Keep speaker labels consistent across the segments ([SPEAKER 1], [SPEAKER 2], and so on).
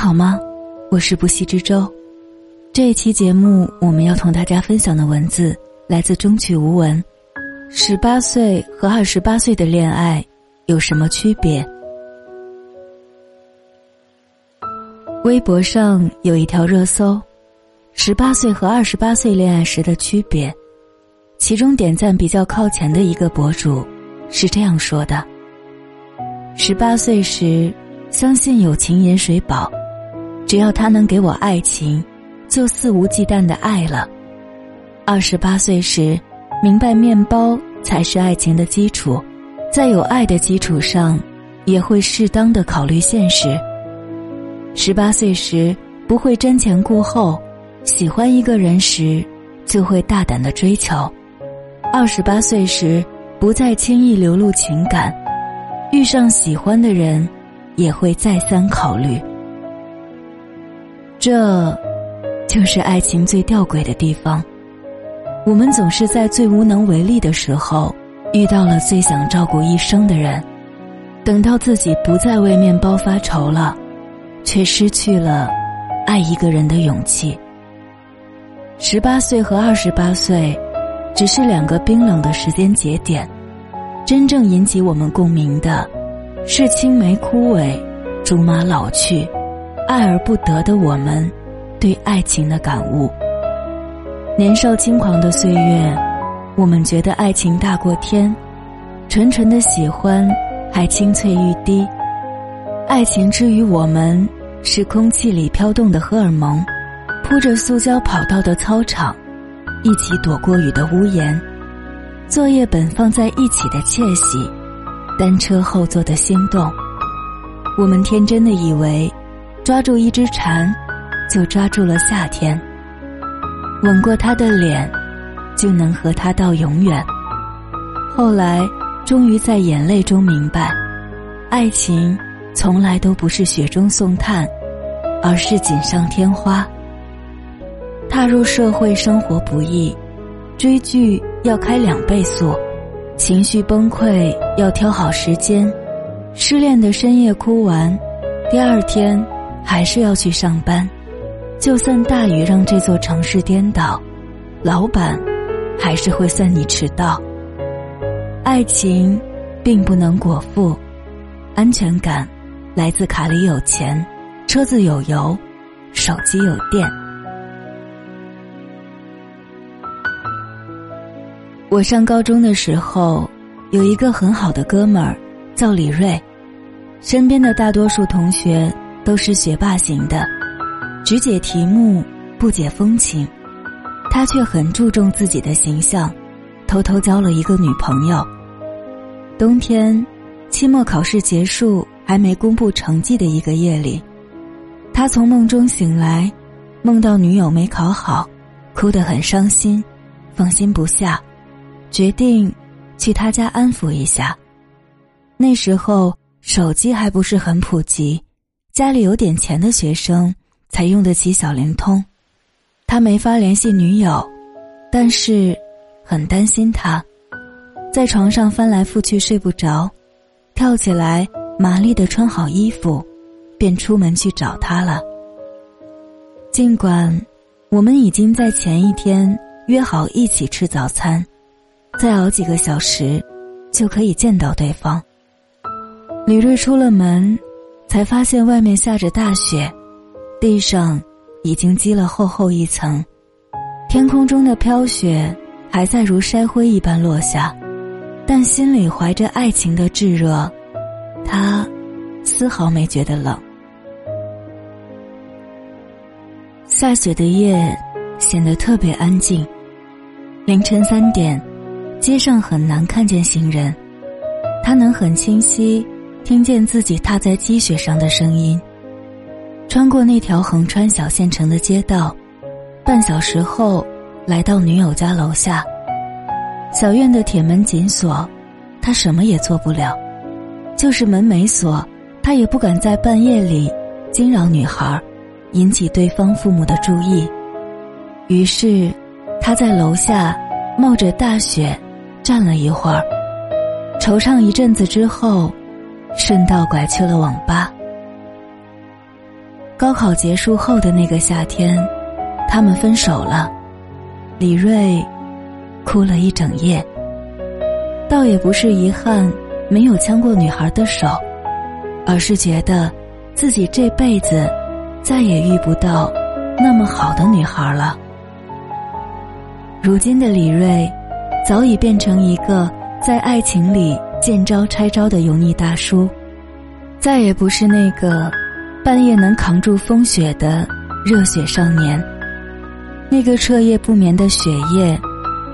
[SPEAKER 1] 好吗？我是不息之舟。这一期节目，我们要同大家分享的文字来自中曲无闻。十八岁和二十八岁的恋爱有什么区别？微博上有一条热搜：十八岁和二十八岁恋爱时的区别。其中点赞比较靠前的一个博主是这样说的：十八岁时。相信有情饮水饱，只要他能给我爱情，就肆无忌惮的爱了。二十八岁时，明白面包才是爱情的基础，在有爱的基础上，也会适当的考虑现实。十八岁时不会瞻前顾后，喜欢一个人时，就会大胆的追求。二十八岁时不再轻易流露情感，遇上喜欢的人。也会再三考虑，这，就是爱情最吊诡的地方。我们总是在最无能为力的时候，遇到了最想照顾一生的人，等到自己不再为面包发愁了，却失去了爱一个人的勇气。十八岁和二十八岁，只是两个冰冷的时间节点，真正引起我们共鸣的。是青梅枯萎，竹马老去，爱而不得的我们，对爱情的感悟。年少轻狂的岁月，我们觉得爱情大过天，纯纯的喜欢还清脆欲滴。爱情之于我们，是空气里飘动的荷尔蒙，铺着塑胶跑道的操场，一起躲过雨的屋檐，作业本放在一起的窃喜。单车后座的心动，我们天真的以为，抓住一只蝉，就抓住了夏天。吻过他的脸，就能和他到永远。后来，终于在眼泪中明白，爱情从来都不是雪中送炭，而是锦上添花。踏入社会生活不易，追剧要开两倍速。情绪崩溃要挑好时间，失恋的深夜哭完，第二天还是要去上班。就算大雨让这座城市颠倒，老板还是会算你迟到。爱情并不能果腹，安全感来自卡里有钱，车子有油，手机有电。我上高中的时候，有一个很好的哥们儿，叫李瑞。身边的大多数同学都是学霸型的，只解题目不解风情。他却很注重自己的形象，偷偷交了一个女朋友。冬天，期末考试结束还没公布成绩的一个夜里，他从梦中醒来，梦到女友没考好，哭得很伤心，放心不下。决定去他家安抚一下。那时候手机还不是很普及，家里有点钱的学生才用得起小灵通。他没法联系女友，但是很担心她，在床上翻来覆去睡不着，跳起来麻利的穿好衣服，便出门去找她了。尽管我们已经在前一天约好一起吃早餐。再熬几个小时，就可以见到对方。李瑞出了门，才发现外面下着大雪，地上已经积了厚厚一层，天空中的飘雪还在如筛灰一般落下，但心里怀着爱情的炙热，他丝毫没觉得冷。下雪的夜显得特别安静，凌晨三点。街上很难看见行人，他能很清晰听见自己踏在积雪上的声音。穿过那条横穿小县城的街道，半小时后来到女友家楼下。小院的铁门紧锁，他什么也做不了；就是门没锁，他也不敢在半夜里惊扰女孩，引起对方父母的注意。于是，他在楼下冒着大雪。站了一会儿，惆怅一阵子之后，顺道拐去了网吧。高考结束后的那个夏天，他们分手了。李锐哭了一整夜，倒也不是遗憾没有牵过女孩的手，而是觉得自己这辈子再也遇不到那么好的女孩了。如今的李锐，早已变成一个在爱情里见招拆招的油腻大叔，再也不是那个。半夜能扛住风雪的热血少年，那个彻夜不眠的雪夜，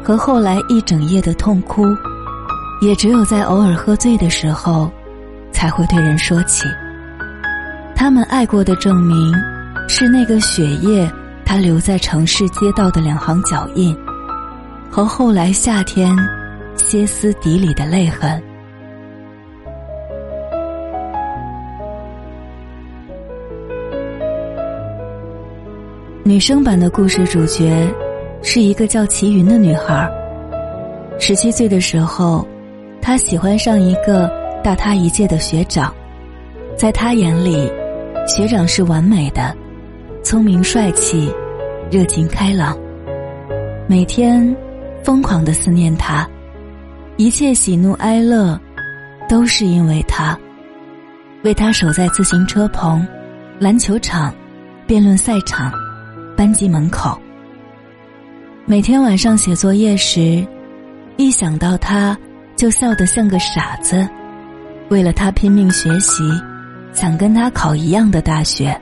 [SPEAKER 1] 和后来一整夜的痛哭，也只有在偶尔喝醉的时候，才会对人说起。他们爱过的证明，是那个雪夜他留在城市街道的两行脚印，和后来夏天歇斯底里的泪痕。女生版的故事主角是一个叫齐云的女孩。十七岁的时候，她喜欢上一个大她一届的学长，在她眼里，学长是完美的，聪明帅气，热情开朗，每天疯狂的思念他，一切喜怒哀乐都是因为他，为他守在自行车棚、篮球场、辩论赛场。班级门口，每天晚上写作业时，一想到他，就笑得像个傻子。为了他拼命学习，想跟他考一样的大学。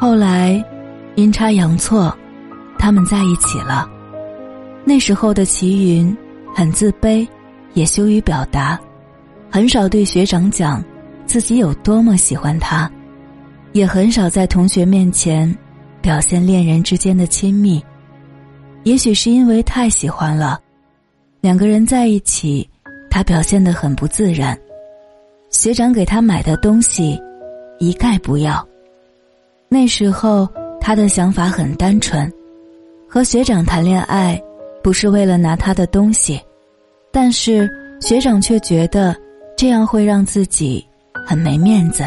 [SPEAKER 1] 后来，阴差阳错，他们在一起了。那时候的齐云很自卑，也羞于表达，很少对学长讲自己有多么喜欢他，也很少在同学面前。表现恋人之间的亲密，也许是因为太喜欢了，两个人在一起，他表现得很不自然。学长给他买的东西，一概不要。那时候他的想法很单纯，和学长谈恋爱不是为了拿他的东西，但是学长却觉得这样会让自己很没面子。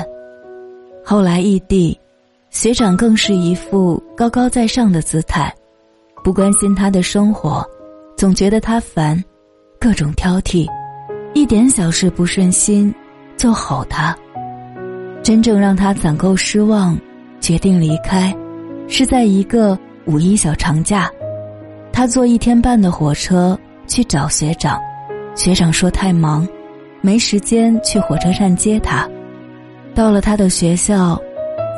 [SPEAKER 1] 后来异地。学长更是一副高高在上的姿态，不关心他的生活，总觉得他烦，各种挑剔，一点小事不顺心就吼他。真正让他攒够失望，决定离开，是在一个五一小长假，他坐一天半的火车去找学长，学长说太忙，没时间去火车站接他。到了他的学校。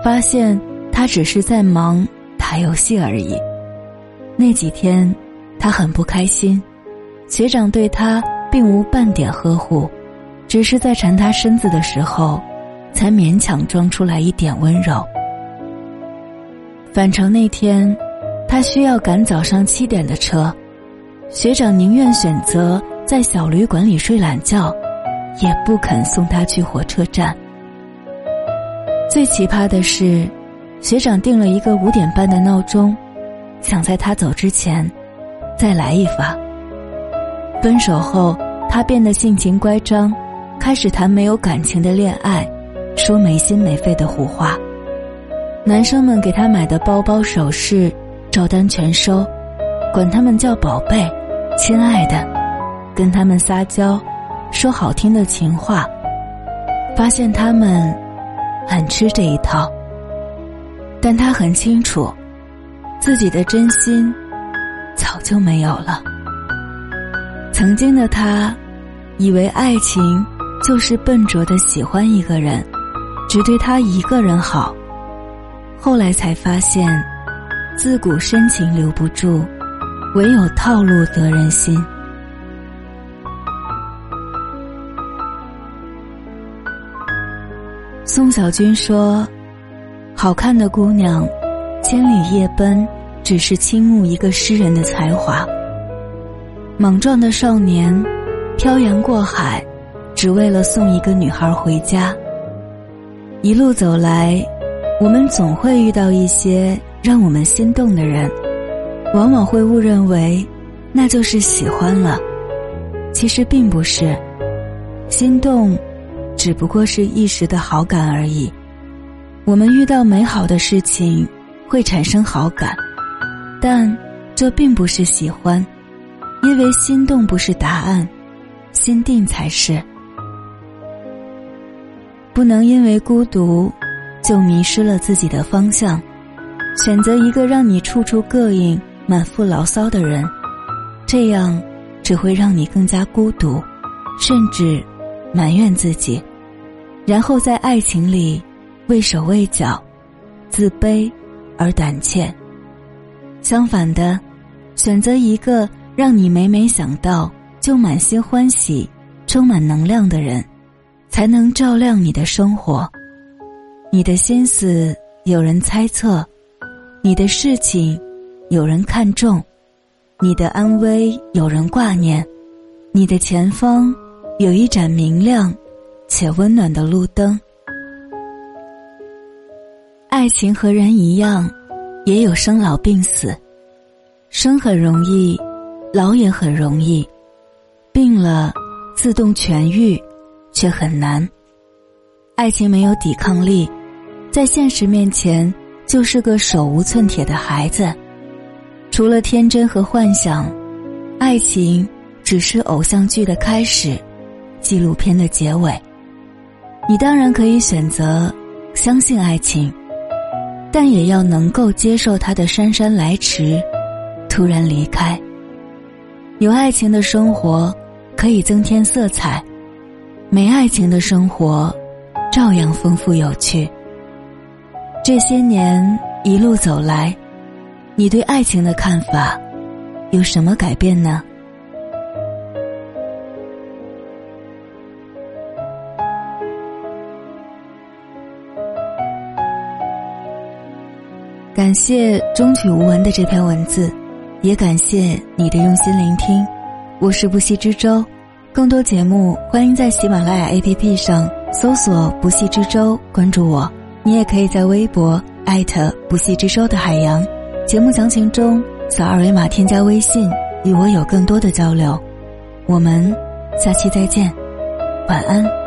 [SPEAKER 1] 发现他只是在忙打游戏而已。那几天，他很不开心。学长对他并无半点呵护，只是在缠他身子的时候，才勉强装出来一点温柔。返程那天，他需要赶早上七点的车，学长宁愿选择在小旅馆里睡懒觉，也不肯送他去火车站。最奇葩的是，学长定了一个五点半的闹钟，想在他走之前再来一发。分手后，他变得性情乖张，开始谈没有感情的恋爱，说没心没肺的胡话。男生们给他买的包包首饰，照单全收，管他们叫宝贝、亲爱的，跟他们撒娇，说好听的情话，发现他们。很吃这一套，但他很清楚，自己的真心早就没有了。曾经的他，以为爱情就是笨拙的喜欢一个人，只对他一个人好。后来才发现，自古深情留不住，唯有套路得人心。宋小军说：“好看的姑娘，千里夜奔，只是倾慕一个诗人的才华；莽撞的少年，漂洋过海，只为了送一个女孩回家。一路走来，我们总会遇到一些让我们心动的人，往往会误认为那就是喜欢了，其实并不是，心动。”只不过是一时的好感而已，我们遇到美好的事情会产生好感，但这并不是喜欢，因为心动不是答案，心定才是。不能因为孤独就迷失了自己的方向，选择一个让你处处膈应、满腹牢骚的人，这样只会让你更加孤独，甚至埋怨自己，然后在爱情里。畏手畏脚，自卑而胆怯。相反的，选择一个让你每每想到就满心欢喜、充满能量的人，才能照亮你的生活。你的心思有人猜测，你的事情有人看重，你的安危有人挂念，你的前方有一盏明亮且温暖的路灯。爱情和人一样，也有生老病死。生很容易，老也很容易。病了，自动痊愈，却很难。爱情没有抵抗力，在现实面前就是个手无寸铁的孩子。除了天真和幻想，爱情只是偶像剧的开始，纪录片的结尾。你当然可以选择相信爱情。但也要能够接受他的姗姗来迟，突然离开。有爱情的生活可以增添色彩，没爱情的生活照样丰富有趣。这些年一路走来，你对爱情的看法有什么改变呢？感谢终曲无闻的这篇文字，也感谢你的用心聆听。我是不息之舟，更多节目欢迎在喜马拉雅 APP 上搜索“不息之舟”，关注我。你也可以在微博艾特“不息之舟”的海洋。节目详情中扫二维码添加微信，与我有更多的交流。我们下期再见，晚安。